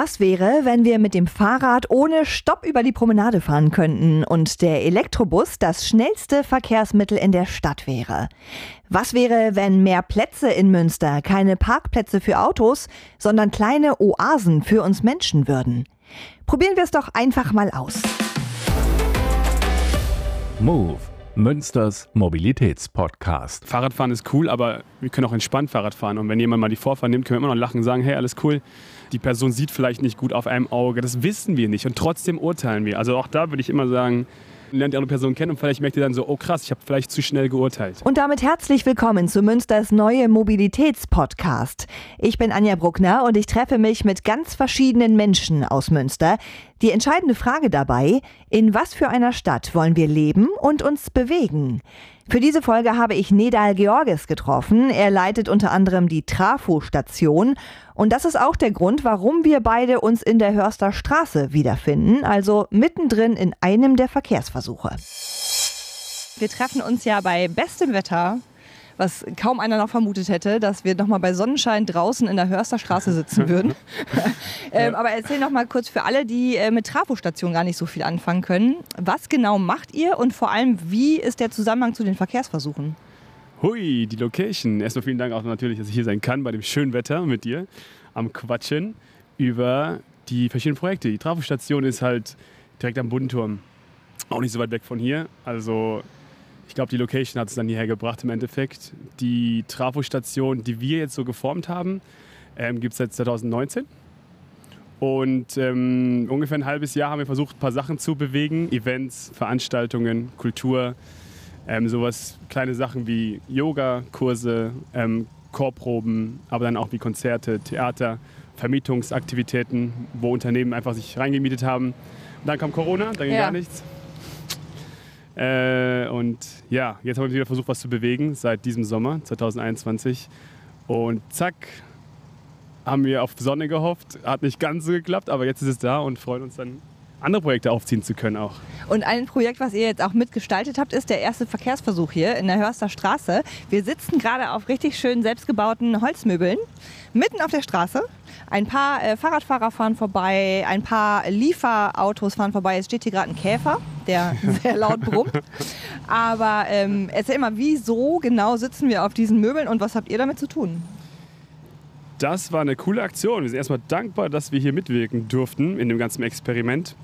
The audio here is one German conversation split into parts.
Was wäre, wenn wir mit dem Fahrrad ohne Stopp über die Promenade fahren könnten und der Elektrobus das schnellste Verkehrsmittel in der Stadt wäre? Was wäre, wenn mehr Plätze in Münster keine Parkplätze für Autos, sondern kleine Oasen für uns Menschen würden? Probieren wir es doch einfach mal aus. Move Münsters Mobilitätspodcast. Fahrradfahren ist cool, aber wir können auch entspannt Fahrrad fahren. Und wenn jemand mal die Vorfahrt nimmt, können wir immer noch lachen und sagen, hey, alles cool. Die Person sieht vielleicht nicht gut auf einem Auge. Das wissen wir nicht. Und trotzdem urteilen wir. Also auch da würde ich immer sagen, lernt die andere Person kennen und vielleicht merkt ihr dann so, oh krass, ich habe vielleicht zu schnell geurteilt. Und damit herzlich willkommen zu Münsters neue Mobilitätspodcast. Ich bin Anja Bruckner und ich treffe mich mit ganz verschiedenen Menschen aus Münster. Die entscheidende Frage dabei, in was für einer Stadt wollen wir leben und uns bewegen? Für diese Folge habe ich Nedal Georges getroffen. Er leitet unter anderem die Trafo-Station. Und das ist auch der Grund, warum wir beide uns in der Hörster Straße wiederfinden, also mittendrin in einem der Verkehrsversuche. Wir treffen uns ja bei bestem Wetter was kaum einer noch vermutet hätte, dass wir nochmal bei Sonnenschein draußen in der Hörsterstraße sitzen würden. ähm, aber erzähl noch mal kurz für alle, die äh, mit Trafostation gar nicht so viel anfangen können. Was genau macht ihr und vor allem, wie ist der Zusammenhang zu den Verkehrsversuchen? Hui, die Location. Erstmal vielen Dank auch natürlich, dass ich hier sein kann bei dem schönen Wetter mit dir am Quatschen über die verschiedenen Projekte. Die Trafostation ist halt direkt am Bundenturm. Auch nicht so weit weg von hier. Also ich glaube, die Location hat es dann hierher gebracht im Endeffekt. Die Trafostation, die wir jetzt so geformt haben, ähm, gibt es seit 2019. Und ähm, ungefähr ein halbes Jahr haben wir versucht, ein paar Sachen zu bewegen. Events, Veranstaltungen, Kultur, ähm, sowas, kleine Sachen wie Yoga-Kurse, ähm, Chorproben, aber dann auch wie Konzerte, Theater, Vermietungsaktivitäten, wo Unternehmen einfach sich reingemietet haben. Und dann kam Corona, dann ging ja. gar nichts. Äh, und ja, jetzt haben wir wieder versucht, was zu bewegen seit diesem Sommer 2021. Und zack, haben wir auf Sonne gehofft. Hat nicht ganz so geklappt, aber jetzt ist es da und freuen uns dann andere Projekte aufziehen zu können auch. Und ein Projekt, was ihr jetzt auch mitgestaltet habt, ist der erste Verkehrsversuch hier in der Hörster Straße. Wir sitzen gerade auf richtig schön selbstgebauten Holzmöbeln mitten auf der Straße. Ein paar äh, Fahrradfahrer fahren vorbei, ein paar Lieferautos fahren vorbei. Es steht hier gerade ein Käfer, der sehr laut brummt. Aber ähm, erzähl mal, wieso genau sitzen wir auf diesen Möbeln und was habt ihr damit zu tun? Das war eine coole Aktion. Wir sind erstmal dankbar, dass wir hier mitwirken durften in dem ganzen Experiment.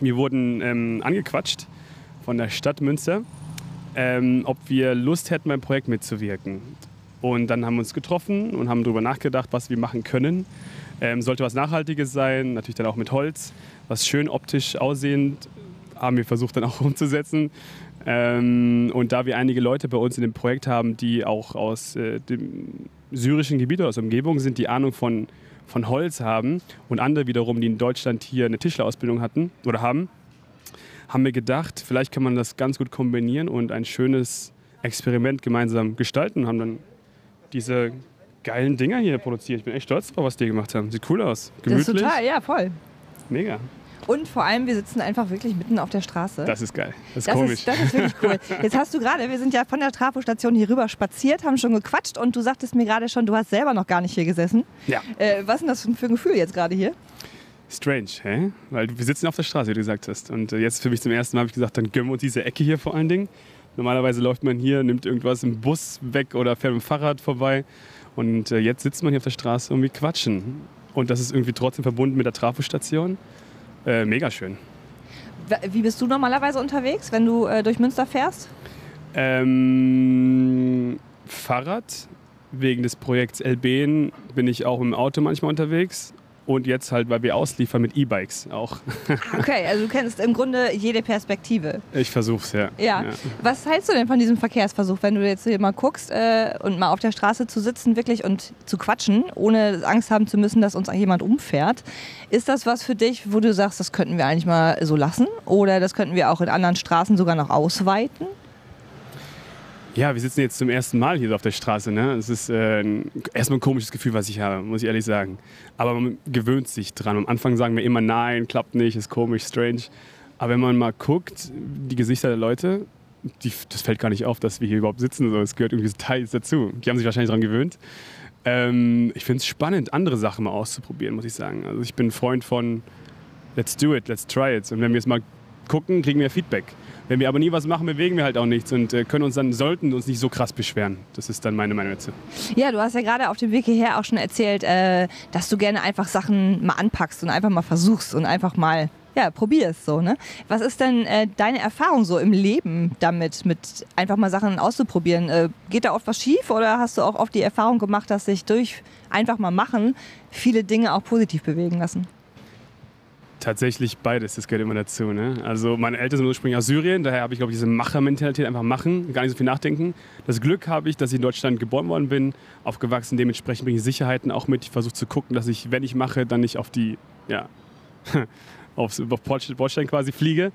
Wir wurden ähm, angequatscht von der Stadt Münster, ähm, ob wir Lust hätten, beim Projekt mitzuwirken. Und dann haben wir uns getroffen und haben darüber nachgedacht, was wir machen können. Ähm, sollte was Nachhaltiges sein, natürlich dann auch mit Holz, was schön optisch aussehend, haben wir versucht dann auch umzusetzen. Ähm, und da wir einige Leute bei uns in dem Projekt haben, die auch aus äh, dem syrischen Gebiet oder aus der Umgebung sind, die Ahnung von, von Holz haben und andere wiederum, die in Deutschland hier eine Tischlerausbildung hatten oder haben, haben wir gedacht, vielleicht kann man das ganz gut kombinieren und ein schönes Experiment gemeinsam gestalten. Haben dann diese geilen Dinger hier produziert. Ich bin echt stolz drauf, was die gemacht haben. Sieht cool aus. Gemütlich. Das ist total, ja, voll. Mega. Und vor allem, wir sitzen einfach wirklich mitten auf der Straße. Das ist geil. Das ist das komisch. Ist, das ist wirklich cool. Jetzt hast du gerade, wir sind ja von der Trafostation hier rüber spaziert, haben schon gequatscht und du sagtest mir gerade schon, du hast selber noch gar nicht hier gesessen. Ja. Äh, was ist denn das für ein Gefühl jetzt gerade hier? Strange, hä? Weil wir sitzen auf der Straße, wie du gesagt hast. Und äh, jetzt für mich zum ersten Mal habe ich gesagt, dann gönnen wir uns diese Ecke hier vor allen Dingen. Normalerweise läuft man hier, nimmt irgendwas im Bus weg oder fährt mit dem Fahrrad vorbei. Und äh, jetzt sitzt man hier auf der Straße und wir quatschen. Und das ist irgendwie trotzdem verbunden mit der Trafostation. Äh, mega schön. Wie bist du normalerweise unterwegs, wenn du äh, durch Münster fährst? Ähm, Fahrrad. Wegen des Projekts Elben bin ich auch im Auto manchmal unterwegs und jetzt halt, weil wir ausliefern mit E-Bikes auch. Okay, also du kennst im Grunde jede Perspektive. Ich versuch's, ja. ja. ja. Was hältst du denn von diesem Verkehrsversuch, wenn du jetzt hier mal guckst äh, und mal auf der Straße zu sitzen wirklich und zu quatschen, ohne Angst haben zu müssen, dass uns jemand umfährt? Ist das was für dich, wo du sagst, das könnten wir eigentlich mal so lassen? Oder das könnten wir auch in anderen Straßen sogar noch ausweiten? Ja, wir sitzen jetzt zum ersten Mal hier auf der Straße. Ne? Es ist äh, erstmal ein komisches Gefühl, was ich habe, muss ich ehrlich sagen. Aber man gewöhnt sich dran. Am Anfang sagen wir immer, nein, klappt nicht, ist komisch, strange. Aber wenn man mal guckt, die Gesichter der Leute, die, das fällt gar nicht auf, dass wir hier überhaupt sitzen. Es gehört irgendwie Teils dazu. Die haben sich wahrscheinlich daran gewöhnt. Ähm, ich finde es spannend, andere Sachen mal auszuprobieren, muss ich sagen. Also ich bin ein Freund von let's do it, let's try it. Und wenn wir es mal gucken, kriegen wir Feedback. Wenn wir aber nie was machen, bewegen wir halt auch nichts und äh, können uns dann, sollten uns nicht so krass beschweren. Das ist dann meine Meinung dazu. Ja, du hast ja gerade auf dem Weg hierher auch schon erzählt, äh, dass du gerne einfach Sachen mal anpackst und einfach mal versuchst und einfach mal ja, probierst so, ne? Was ist denn äh, deine Erfahrung so im Leben damit, mit einfach mal Sachen auszuprobieren? Äh, geht da oft was schief oder hast du auch oft die Erfahrung gemacht, dass sich durch einfach mal machen viele Dinge auch positiv bewegen lassen? Tatsächlich beides, das gehört immer dazu. Ne? Also meine Eltern sind ursprünglich aus Syrien, daher habe ich, glaube ich, diese Machermentalität, einfach machen, gar nicht so viel nachdenken. Das Glück habe ich, dass ich in Deutschland geboren worden bin, aufgewachsen, dementsprechend bringe ich Sicherheiten auch mit. Ich versuche zu gucken, dass ich, wenn ich mache, dann nicht auf die, ja, aufs, auf Bordstein quasi fliege,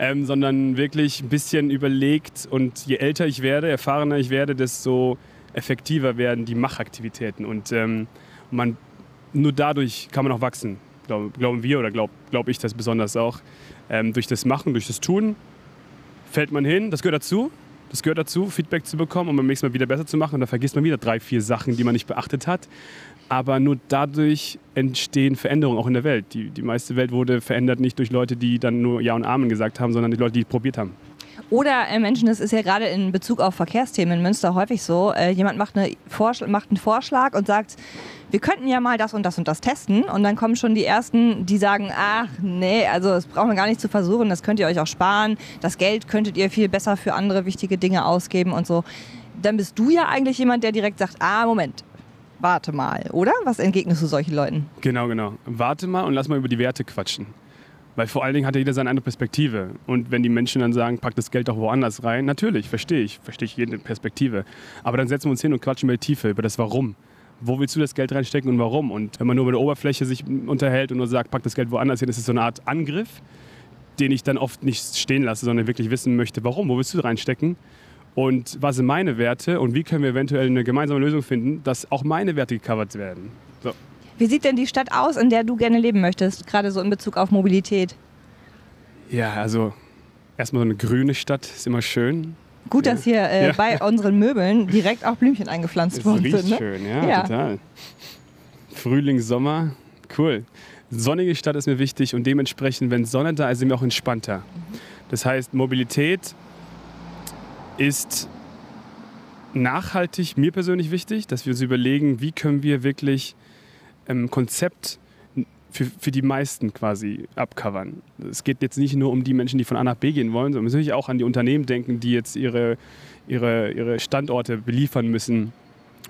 ähm, sondern wirklich ein bisschen überlegt und je älter ich werde, erfahrener ich werde, desto effektiver werden die Machaktivitäten und ähm, man, nur dadurch kann man auch wachsen glauben wir oder glaube glaub ich das besonders auch, ähm, durch das Machen, durch das Tun fällt man hin, das gehört dazu. Das gehört dazu, Feedback zu bekommen, um beim nächsten Mal wieder besser zu machen. Und da vergisst man wieder drei, vier Sachen, die man nicht beachtet hat. Aber nur dadurch entstehen Veränderungen auch in der Welt. Die, die meiste Welt wurde verändert nicht durch Leute, die dann nur Ja und Amen gesagt haben, sondern die Leute, die es probiert haben. Oder äh, Menschen, das ist ja gerade in Bezug auf Verkehrsthemen in Münster häufig so, äh, jemand macht, eine macht einen Vorschlag und sagt, wir könnten ja mal das und das und das testen. Und dann kommen schon die Ersten, die sagen, ach nee, also das brauchen wir gar nicht zu versuchen, das könnt ihr euch auch sparen. Das Geld könntet ihr viel besser für andere wichtige Dinge ausgeben und so. Dann bist du ja eigentlich jemand, der direkt sagt, ah, Moment, warte mal, oder? Was entgegnest du solchen Leuten? Genau, genau. Warte mal und lass mal über die Werte quatschen. Weil vor allen Dingen hat ja jeder seine andere Perspektive. Und wenn die Menschen dann sagen, pack das Geld doch woanders rein, natürlich, verstehe ich, verstehe ich jede Perspektive. Aber dann setzen wir uns hin und quatschen über die Tiefe, über das Warum wo willst du das Geld reinstecken und warum? Und wenn man nur über der Oberfläche sich unterhält und nur sagt, pack das Geld woanders hin, ist es so eine Art Angriff, den ich dann oft nicht stehen lasse, sondern wirklich wissen möchte, warum, wo willst du reinstecken? Und was sind meine Werte und wie können wir eventuell eine gemeinsame Lösung finden, dass auch meine Werte gecovert werden? Wie sieht denn die Stadt aus, in der du gerne leben möchtest, gerade so in Bezug auf Mobilität? Ja, also erstmal so eine grüne Stadt ist immer schön. Gut, dass hier äh, ja. bei unseren Möbeln direkt auch Blümchen eingepflanzt das worden sind. Ne? schön, ja, ja, total. Frühling, Sommer, cool. Sonnige Stadt ist mir wichtig und dementsprechend, wenn Sonne da ist, sind wir auch entspannter. Das heißt, Mobilität ist nachhaltig mir persönlich wichtig, dass wir uns überlegen, wie können wir wirklich ähm, Konzept für, für die meisten quasi abcovern. Es geht jetzt nicht nur um die Menschen, die von A nach B gehen wollen, sondern natürlich auch an die Unternehmen denken, die jetzt ihre, ihre, ihre Standorte beliefern müssen.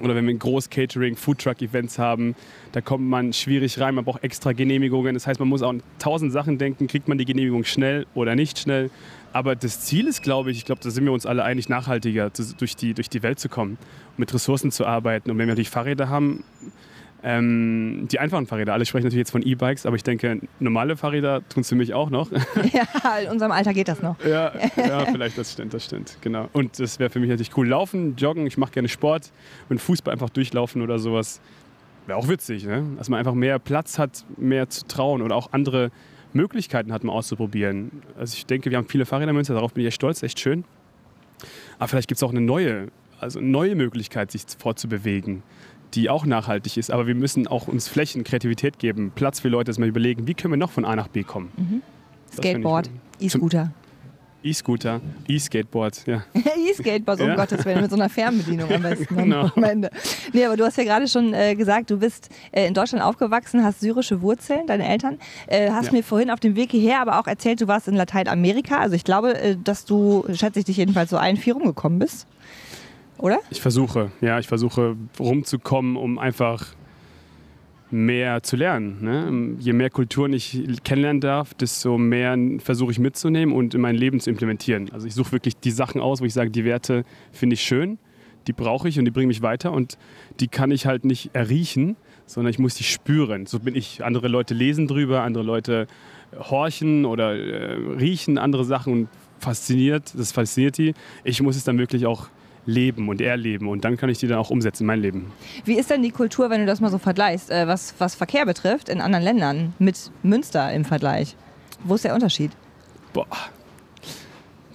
Oder wenn wir groß Catering, Foodtruck-Events haben, da kommt man schwierig rein, man braucht extra Genehmigungen. Das heißt, man muss auch an tausend Sachen denken, kriegt man die Genehmigung schnell oder nicht schnell. Aber das Ziel ist, glaube ich, ich glaube, da sind wir uns alle einig, nachhaltiger durch die, durch die Welt zu kommen, mit Ressourcen zu arbeiten. Und wenn wir natürlich Fahrräder haben, ähm, die einfachen Fahrräder, alle sprechen natürlich jetzt von E-Bikes, aber ich denke, normale Fahrräder tun es für mich auch noch. Ja, in unserem Alter geht das noch. Ja, ja vielleicht, das stimmt, das stimmt, genau. Und das wäre für mich natürlich cool. Laufen, joggen, ich mache gerne Sport und Fußball einfach durchlaufen oder sowas. Wäre auch witzig, ne? dass man einfach mehr Platz hat, mehr zu trauen oder auch andere Möglichkeiten hat, mal auszuprobieren. Also ich denke, wir haben viele Fahrräder in Münster, darauf bin ich echt stolz, echt schön. Aber vielleicht gibt es auch eine neue, also eine neue Möglichkeit, sich fortzubewegen die auch nachhaltig ist. Aber wir müssen auch uns Flächen, Kreativität geben, Platz für Leute, dass wir überlegen, wie können wir noch von A nach B kommen. Mhm. Skateboard, E-Scooter. E-Scooter, E-Skateboard, ja. E-Skateboard, um ja. Gottes Willen, mit so einer Fernbedienung am besten genau. am Ende. Nee, aber du hast ja gerade schon äh, gesagt, du bist äh, in Deutschland aufgewachsen, hast syrische Wurzeln, deine Eltern. Äh, hast ja. mir vorhin auf dem Weg hierher aber auch erzählt, du warst in Lateinamerika. Also ich glaube, äh, dass du, schätze ich dich jedenfalls so ein, vier rumgekommen bist oder? Ich versuche, ja, ich versuche rumzukommen, um einfach mehr zu lernen. Ne? Je mehr Kulturen ich kennenlernen darf, desto mehr versuche ich mitzunehmen und in mein Leben zu implementieren. Also ich suche wirklich die Sachen aus, wo ich sage, die Werte finde ich schön, die brauche ich und die bringen mich weiter und die kann ich halt nicht erriechen, sondern ich muss die spüren. So bin ich. Andere Leute lesen drüber, andere Leute horchen oder äh, riechen andere Sachen und fasziniert, das fasziniert die. Ich muss es dann wirklich auch leben und erleben und dann kann ich die dann auch umsetzen in mein Leben. Wie ist denn die Kultur, wenn du das mal so vergleichst, äh, was, was Verkehr betrifft, in anderen Ländern mit Münster im Vergleich? Wo ist der Unterschied? Boah.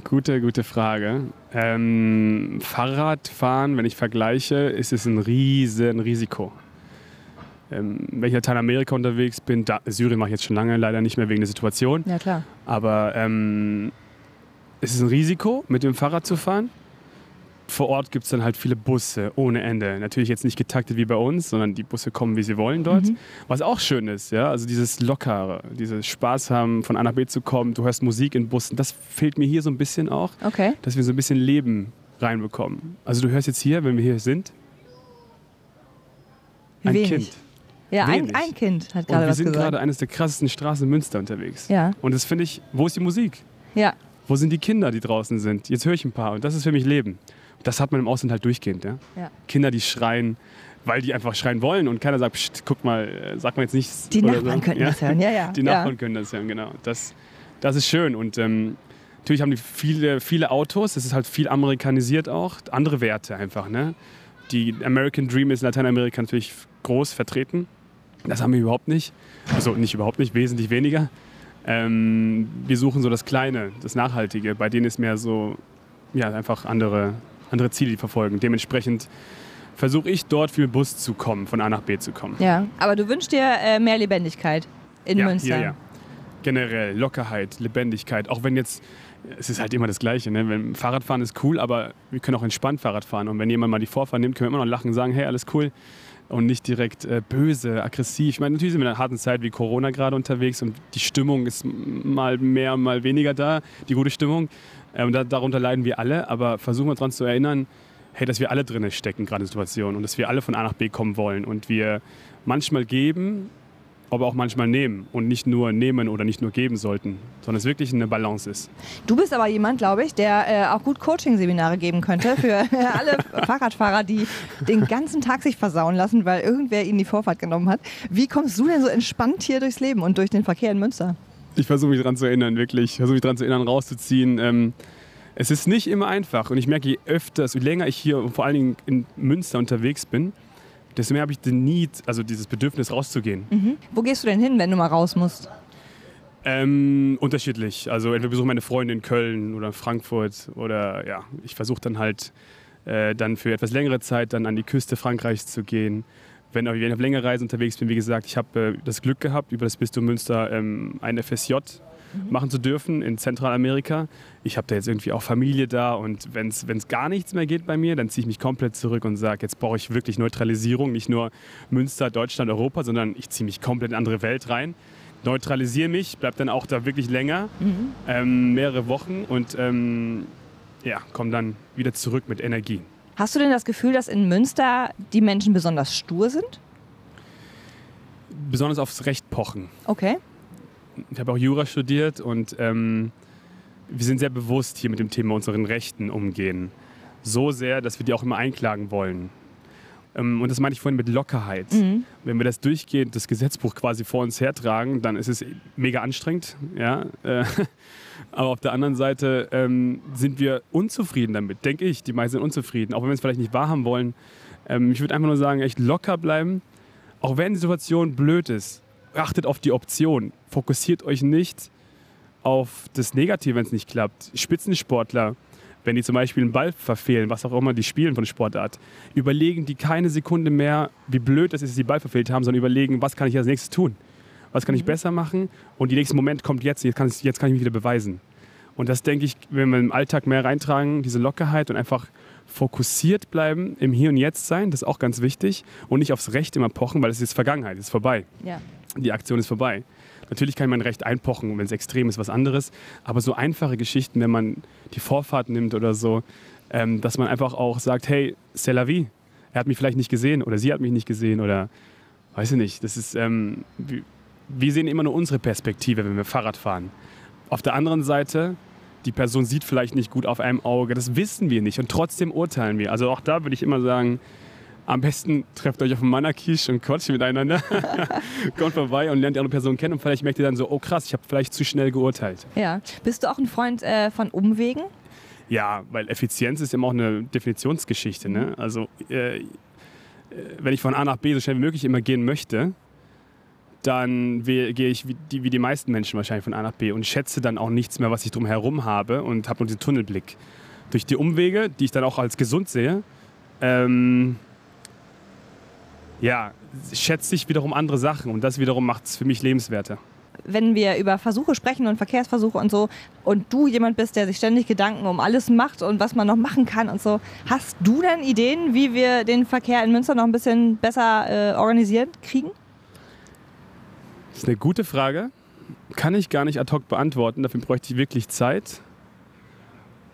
Gute, gute Frage. Ähm, Fahrradfahren, wenn ich vergleiche, ist es ein riesen Risiko. Ähm, wenn ich in Lateinamerika unterwegs bin, da, Syrien mache ich jetzt schon lange, leider nicht mehr wegen der Situation. Ja, klar. Aber ähm, es ist ein Risiko, mit dem Fahrrad zu fahren. Vor Ort gibt es dann halt viele Busse ohne Ende. Natürlich jetzt nicht getaktet wie bei uns, sondern die Busse kommen, wie sie wollen dort. Mhm. Was auch schön ist, ja, also dieses Lockere, dieses Spaß haben, von A nach B zu kommen. Du hörst Musik in Bussen. Das fehlt mir hier so ein bisschen auch, Okay. dass wir so ein bisschen Leben reinbekommen. Also du hörst jetzt hier, wenn wir hier sind, ein Wenig. Kind. Ja, ein, ein Kind hat gerade wir was sind gesagt. gerade eines der krassesten Straßen in Münster unterwegs. Ja, Und das finde ich, wo ist die Musik? ja. Wo sind die Kinder, die draußen sind? Jetzt höre ich ein paar und das ist für mich Leben. Das hat man im Ausland halt durchgehend. Ja? Ja. Kinder, die schreien, weil die einfach schreien wollen und keiner sagt, Psst, guck mal, äh, sag mal jetzt nichts. Die Nachbarn so. könnten ja? das hören. Ja, ja. Die. Nachbarn können das hören, genau. Das, das ist schön und ähm, natürlich haben die viele, viele Autos, das ist halt viel amerikanisiert auch, andere Werte einfach. Ne? Die American Dream ist in Lateinamerika natürlich groß vertreten. Das haben wir überhaupt nicht. Also nicht überhaupt nicht, wesentlich weniger. Ähm, wir suchen so das Kleine, das Nachhaltige. Bei denen ist mehr so, ja, einfach andere, andere Ziele, die verfolgen. Dementsprechend versuche ich dort den Bus zu kommen, von A nach B zu kommen. Ja, aber du wünschst dir äh, mehr Lebendigkeit in ja, Münster. Ja, ja. Generell Lockerheit, Lebendigkeit. Auch wenn jetzt, es ist halt immer das Gleiche. Ne? Wenn, Fahrradfahren ist cool, aber wir können auch entspannt Fahrrad fahren. Und wenn jemand mal die Vorfahrt nimmt, können wir immer noch lachen und sagen, hey, alles cool. Und nicht direkt äh, böse, aggressiv. Ich meine, natürlich sind wir in einer harten Zeit wie Corona gerade unterwegs und die Stimmung ist mal mehr, mal weniger da, die gute Stimmung. Äh, und da, darunter leiden wir alle. Aber versuchen wir daran zu erinnern, hey, dass wir alle drin stecken, gerade in der Situation. Und dass wir alle von A nach B kommen wollen. Und wir manchmal geben, aber auch manchmal nehmen. Und nicht nur nehmen oder nicht nur geben sollten, sondern es wirklich eine Balance ist. Du bist aber jemand, glaube ich, der äh, auch gut Coaching-Seminare geben könnte für alle Fahrradfahrer, die den ganzen Tag sich versauen lassen, weil irgendwer ihnen die Vorfahrt genommen hat. Wie kommst du denn so entspannt hier durchs Leben und durch den Verkehr in Münster? Ich versuche mich daran zu erinnern, wirklich. Ich versuche mich daran zu erinnern, rauszuziehen. Ähm, es ist nicht immer einfach. Und ich merke, je öfter, je länger ich hier und vor allen Dingen in Münster unterwegs bin, desto mehr habe ich den Need, also dieses Bedürfnis rauszugehen. Mhm. Wo gehst du denn hin, wenn du mal raus musst? Ähm, unterschiedlich. Also entweder besuche meine Freunde in Köln oder Frankfurt oder ja, ich versuche dann halt äh, dann für etwas längere Zeit dann an die Küste Frankreichs zu gehen. Wenn ich auf längere Reisen unterwegs bin, wie gesagt, ich habe äh, das Glück gehabt, über das Bistum Münster ähm, ein FSJ machen zu dürfen in Zentralamerika. Ich habe da jetzt irgendwie auch Familie da und wenn es gar nichts mehr geht bei mir, dann ziehe ich mich komplett zurück und sage, jetzt brauche ich wirklich Neutralisierung, nicht nur Münster, Deutschland, Europa, sondern ich ziehe mich komplett in eine andere Welt rein neutralisiere mich, bleib dann auch da wirklich länger, ähm, mehrere Wochen und ähm, ja, komme dann wieder zurück mit Energie. Hast du denn das Gefühl, dass in Münster die Menschen besonders stur sind? Besonders aufs Recht pochen. Okay. Ich habe auch Jura studiert und ähm, wir sind sehr bewusst hier mit dem Thema unseren Rechten umgehen. So sehr, dass wir die auch immer einklagen wollen. Ähm, und das meine ich vorhin mit Lockerheit. Mhm. Wenn wir das durchgehend, das Gesetzbuch quasi vor uns hertragen, dann ist es mega anstrengend. Ja? Äh, Aber auf der anderen Seite ähm, sind wir unzufrieden damit, denke ich. Die meisten sind unzufrieden, auch wenn wir es vielleicht nicht wahrhaben wollen. Ähm, ich würde einfach nur sagen, echt locker bleiben. Auch wenn die Situation blöd ist, achtet auf die Option. Fokussiert euch nicht auf das Negative, wenn es nicht klappt. Spitzensportler, wenn die zum Beispiel einen Ball verfehlen, was auch immer die spielen von Sportart, überlegen die keine Sekunde mehr, wie blöd das ist, dass sie den Ball verfehlt haben, sondern überlegen, was kann ich als nächstes tun? Was kann ich besser machen? Und der nächste Moment kommt jetzt, jetzt kann, ich, jetzt kann ich mich wieder beweisen. Und das denke ich, wenn wir im Alltag mehr reintragen, diese Lockerheit und einfach fokussiert bleiben, im Hier und Jetzt sein, das ist auch ganz wichtig. Und nicht aufs Recht immer pochen, weil es ist Vergangenheit, es ist vorbei. Ja. Die Aktion ist vorbei. Natürlich kann man Recht einpochen, wenn es extrem ist, was anderes. Aber so einfache Geschichten, wenn man die Vorfahrt nimmt oder so, ähm, dass man einfach auch sagt, hey, c'est la vie. Er hat mich vielleicht nicht gesehen oder sie hat mich nicht gesehen oder weiß ich nicht. Das ist, ähm, wir sehen immer nur unsere Perspektive, wenn wir Fahrrad fahren. Auf der anderen Seite, die Person sieht vielleicht nicht gut auf einem Auge, das wissen wir nicht und trotzdem urteilen wir. Also auch da würde ich immer sagen, am besten trefft euch auf dem Manakisch und quatscht miteinander. Kommt vorbei und lernt die andere Person kennen und vielleicht merkt ihr dann so, oh krass, ich habe vielleicht zu schnell geurteilt. ja. Bist du auch ein Freund äh, von Umwegen? Ja, weil Effizienz ist immer auch eine Definitionsgeschichte. Ne? Also äh, äh, wenn ich von A nach B so schnell wie möglich immer gehen möchte, dann gehe ich wie die, wie die meisten Menschen wahrscheinlich von A nach B und schätze dann auch nichts mehr, was ich drumherum habe und habe nur diesen Tunnelblick. Durch die Umwege, die ich dann auch als gesund sehe, ähm, ja, schätze ich wiederum andere Sachen und das wiederum macht es für mich lebenswerter. Wenn wir über Versuche sprechen und Verkehrsversuche und so und du jemand bist, der sich ständig Gedanken um alles macht und was man noch machen kann und so, hast du dann Ideen, wie wir den Verkehr in Münster noch ein bisschen besser äh, organisiert kriegen? Das ist eine gute Frage. Kann ich gar nicht ad hoc beantworten. Dafür bräuchte ich wirklich Zeit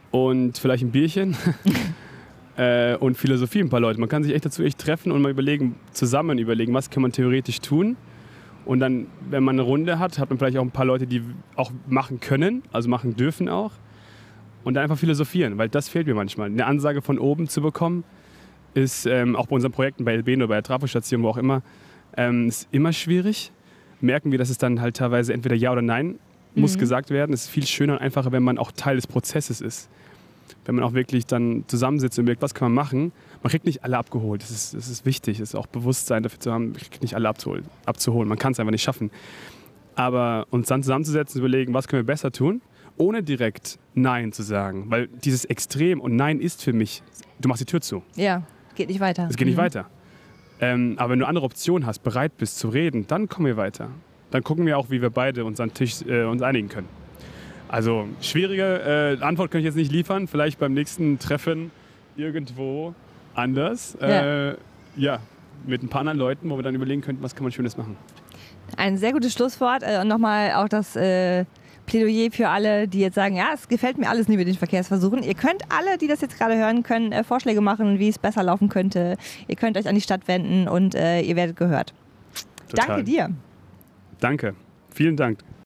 und vielleicht ein Bierchen. äh, und Philosophie ein paar Leute. Man kann sich echt dazu echt treffen und mal überlegen, zusammen überlegen, was kann man theoretisch tun. Und dann, wenn man eine Runde hat, hat man vielleicht auch ein paar Leute, die auch machen können, also machen dürfen auch. Und dann einfach philosophieren, weil das fehlt mir manchmal. Eine Ansage von oben zu bekommen, ist ähm, auch bei unseren Projekten bei LB oder bei der Trafostation, wo auch immer, ähm, ist immer schwierig. Merken wir, dass es dann halt teilweise entweder Ja oder Nein muss mhm. gesagt werden. Es ist viel schöner und einfacher, wenn man auch Teil des Prozesses ist wenn man auch wirklich dann zusammensitzt und überlegt, was kann man machen. Man kriegt nicht alle abgeholt. Das ist, das ist wichtig. Das ist auch Bewusstsein dafür zu haben, ich kriege nicht alle abzuholen. abzuholen. Man kann es einfach nicht schaffen. Aber uns dann zusammenzusetzen und überlegen, was können wir besser tun, ohne direkt Nein zu sagen. Weil dieses Extrem und Nein ist für mich, du machst die Tür zu. Ja, geht nicht weiter. Es geht nicht mhm. weiter. Ähm, aber wenn du andere Optionen hast, bereit bist zu reden, dann kommen wir weiter. Dann gucken wir auch, wie wir beide uns an den Tisch äh, uns einigen können. Also schwierige äh, Antwort kann ich jetzt nicht liefern. Vielleicht beim nächsten Treffen irgendwo anders. Ja. Äh, ja, mit ein paar anderen Leuten, wo wir dann überlegen könnten, was kann man Schönes machen. Ein sehr gutes Schlusswort äh, und nochmal auch das äh, Plädoyer für alle, die jetzt sagen, ja, es gefällt mir alles nicht mit den Verkehrsversuchen. Ihr könnt alle, die das jetzt gerade hören, können äh, Vorschläge machen, wie es besser laufen könnte. Ihr könnt euch an die Stadt wenden und äh, ihr werdet gehört. Total. Danke dir. Danke. Vielen Dank.